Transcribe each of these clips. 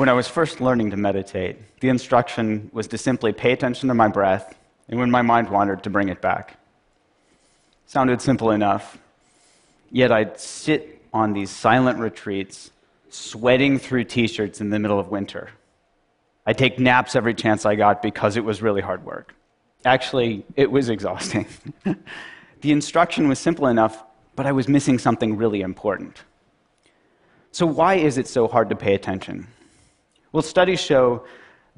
When I was first learning to meditate, the instruction was to simply pay attention to my breath, and when my mind wandered, to bring it back. Sounded simple enough, yet I'd sit on these silent retreats, sweating through t shirts in the middle of winter. I'd take naps every chance I got because it was really hard work. Actually, it was exhausting. the instruction was simple enough, but I was missing something really important. So, why is it so hard to pay attention? Well, studies show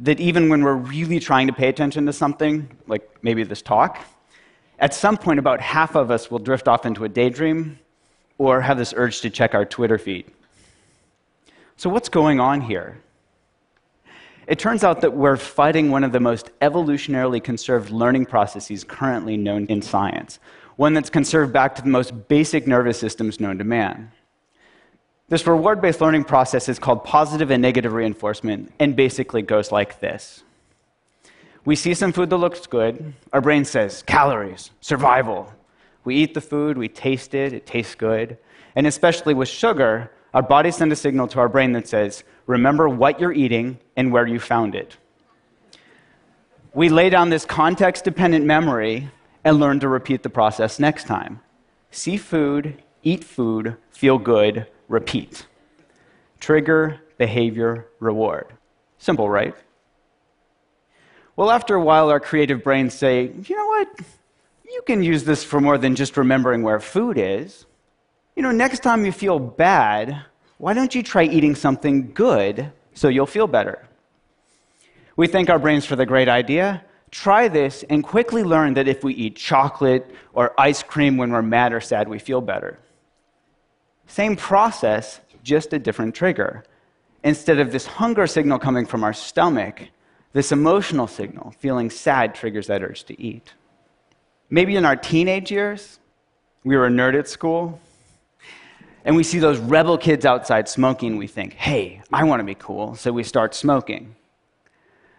that even when we're really trying to pay attention to something, like maybe this talk, at some point about half of us will drift off into a daydream or have this urge to check our Twitter feed. So, what's going on here? It turns out that we're fighting one of the most evolutionarily conserved learning processes currently known in science, one that's conserved back to the most basic nervous systems known to man. This reward based learning process is called positive and negative reinforcement and basically goes like this We see some food that looks good, our brain says calories, survival. We eat the food, we taste it, it tastes good. And especially with sugar, our bodies send a signal to our brain that says, remember what you're eating and where you found it. We lay down this context dependent memory and learn to repeat the process next time. See food, eat food, feel good, repeat. Trigger, behavior, reward. Simple, right? Well, after a while, our creative brains say, you know what? You can use this for more than just remembering where food is. You know, next time you feel bad, why don't you try eating something good so you'll feel better? We thank our brains for the great idea. Try this and quickly learn that if we eat chocolate or ice cream when we're mad or sad, we feel better. Same process, just a different trigger. Instead of this hunger signal coming from our stomach, this emotional signal, feeling sad, triggers that urge to eat. Maybe in our teenage years, we were a nerd at school, and we see those rebel kids outside smoking, we think, hey, I want to be cool, so we start smoking.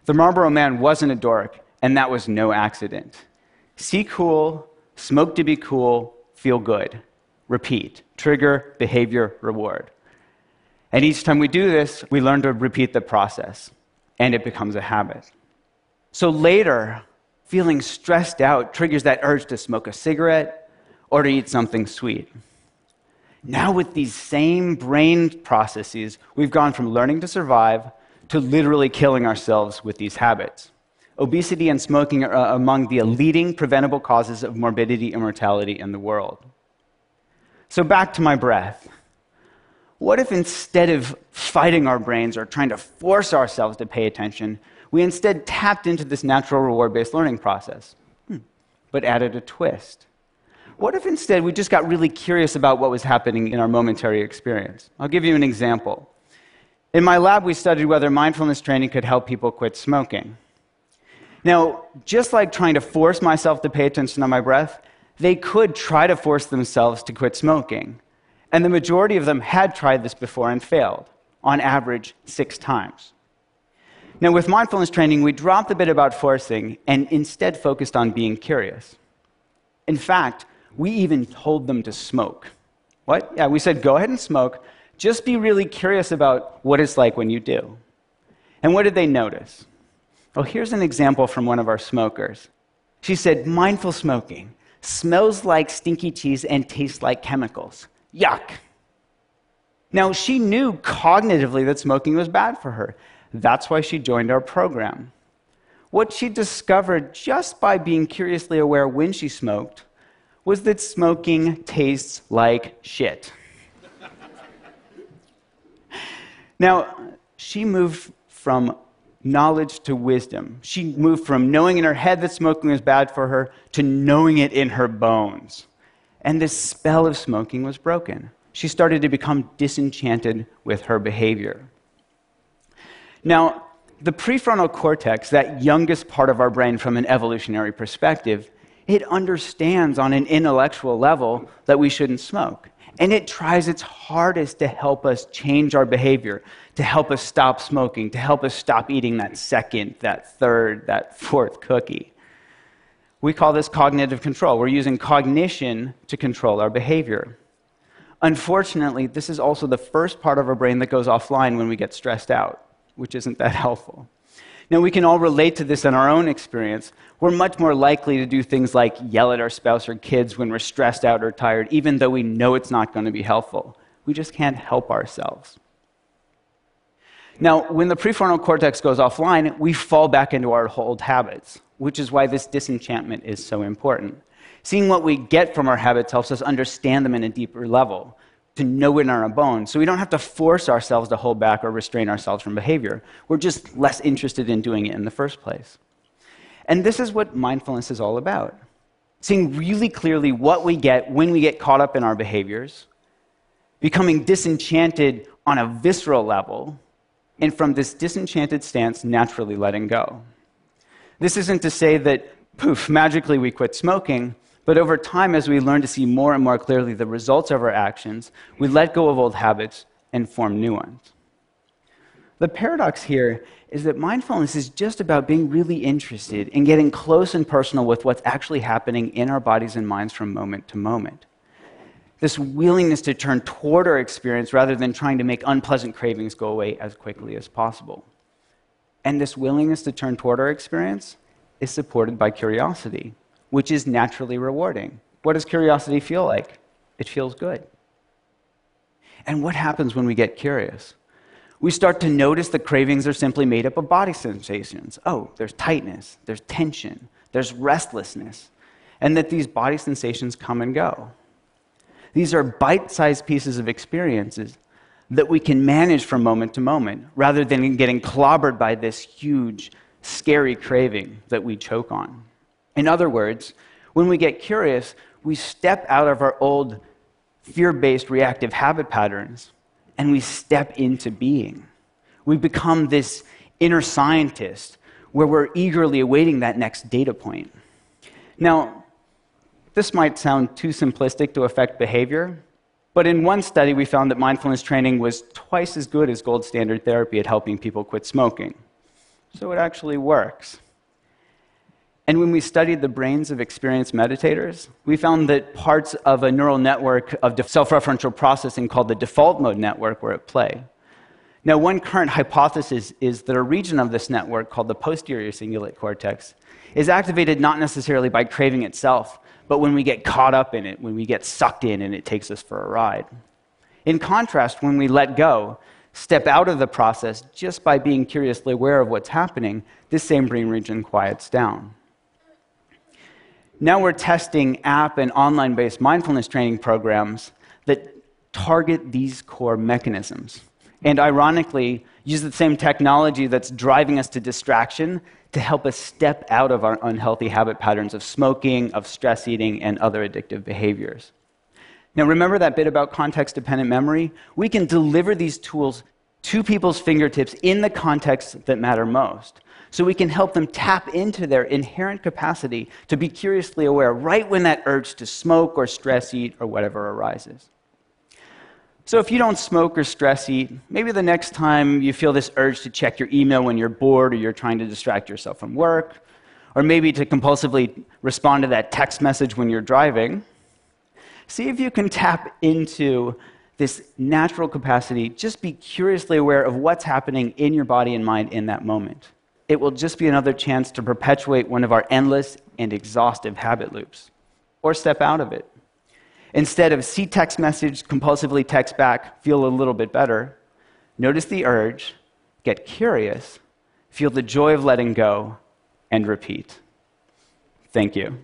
The Marlboro man wasn't a dork, and that was no accident. See cool, smoke to be cool, feel good. Repeat. Trigger, behavior, reward. And each time we do this, we learn to repeat the process, and it becomes a habit. So later, feeling stressed out triggers that urge to smoke a cigarette or to eat something sweet. Now, with these same brain processes, we've gone from learning to survive to literally killing ourselves with these habits. Obesity and smoking are uh, among the leading preventable causes of morbidity and mortality in the world. So, back to my breath. What if instead of fighting our brains or trying to force ourselves to pay attention, we instead tapped into this natural reward based learning process, hmm. but added a twist? What if instead we just got really curious about what was happening in our momentary experience? I'll give you an example. In my lab, we studied whether mindfulness training could help people quit smoking. Now, just like trying to force myself to pay attention to my breath, they could try to force themselves to quit smoking. And the majority of them had tried this before and failed, on average, six times. Now, with mindfulness training, we dropped a bit about forcing and instead focused on being curious. In fact, we even told them to smoke. What? Yeah, we said, go ahead and smoke. Just be really curious about what it's like when you do. And what did they notice? Well, here's an example from one of our smokers. She said, mindful smoking smells like stinky cheese and tastes like chemicals. Yuck. Now, she knew cognitively that smoking was bad for her. That's why she joined our program. What she discovered just by being curiously aware when she smoked was that smoking tastes like shit. now, she moved from knowledge to wisdom. She moved from knowing in her head that smoking was bad for her to knowing it in her bones. And this spell of smoking was broken. She started to become disenchanted with her behavior. Now, the prefrontal cortex, that youngest part of our brain from an evolutionary perspective, it understands on an intellectual level that we shouldn't smoke. And it tries its hardest to help us change our behavior, to help us stop smoking, to help us stop eating that second, that third, that fourth cookie. We call this cognitive control. We're using cognition to control our behavior. Unfortunately, this is also the first part of our brain that goes offline when we get stressed out. which isn't that helpful. Now, we can all relate to this in our own experience. We're much more likely to do things like yell at our spouse or kids when we're stressed out or tired, even though we know it's not going to be helpful. We just can't help ourselves. Now, when the prefrontal cortex goes offline, we fall back into our old habits, which is why this disenchantment is so important. Seeing what we get from our habits helps us understand them in a deeper level, to know it in our bones. So we don't have to force ourselves to hold back or restrain ourselves from behavior. We're just less interested in doing it in the first place. And this is what mindfulness is all about seeing really clearly what we get when we get caught up in our behaviors, becoming disenchanted on a visceral level, and from this disenchanted stance, naturally letting go. This isn't to say that, poof, magically we quit smoking, but over time, as we learn to see more and more clearly the results of our actions, we let go of old habits and form new ones. The paradox here is that mindfulness is just about being really interested in getting close and personal with what's actually happening in our bodies and minds from moment to moment this willingness to turn toward our experience rather than trying to make unpleasant cravings go away as quickly as possible. And this willingness to turn toward our experience is supported by curiosity, which is naturally rewarding. What does curiosity feel like? It feels good. And what happens when we get curious? We start to notice the cravings are simply made up of body sensations. Oh, there's tightness, there's tension, there's restlessness, and that these body sensations come and go. These are bite sized pieces of experiences that we can manage from moment to moment rather than getting clobbered by this huge, scary craving that we choke on. In other words, when we get curious, we step out of our old fear based reactive habit patterns and we step into being. We become this inner scientist where we're eagerly awaiting that next data point. Now, this might sound too simplistic to affect behavior, but in one study, we found that mindfulness training was twice as good as gold standard therapy at helping people quit smoking. So it actually works. And when we studied the brains of experienced meditators, we found that parts of a neural network of self referential processing called the default mode network were at play. Now, one current hypothesis is that a region of this network called the posterior cingulate cortex is activated not necessarily by craving itself, but when we get caught up in it, when we get sucked in and it takes us for a ride. In contrast, when we let go, step out of the process just by being curiously aware of what's happening, this same brain region quiets down. Now we're testing app and online based mindfulness training programs that target these core mechanisms. And ironically, use the same technology that's driving us to distraction to help us step out of our unhealthy habit patterns of smoking, of stress eating, and other addictive behaviors. Now, remember that bit about context dependent memory? We can deliver these tools to people's fingertips in the contexts that matter most. So we can help them tap into their inherent capacity to be curiously aware right when that urge to smoke or stress eat or whatever arises. So, if you don't smoke or stress eat, maybe the next time you feel this urge to check your email when you're bored or you're trying to distract yourself from work, or maybe to compulsively respond to that text message when you're driving, see if you can tap into this natural capacity. Just be curiously aware of what's happening in your body and mind in that moment. It will just be another chance to perpetuate one of our endless and exhaustive habit loops, or step out of it. Instead of see text message, compulsively text back, feel a little bit better, notice the urge, get curious, feel the joy of letting go, and repeat. Thank you.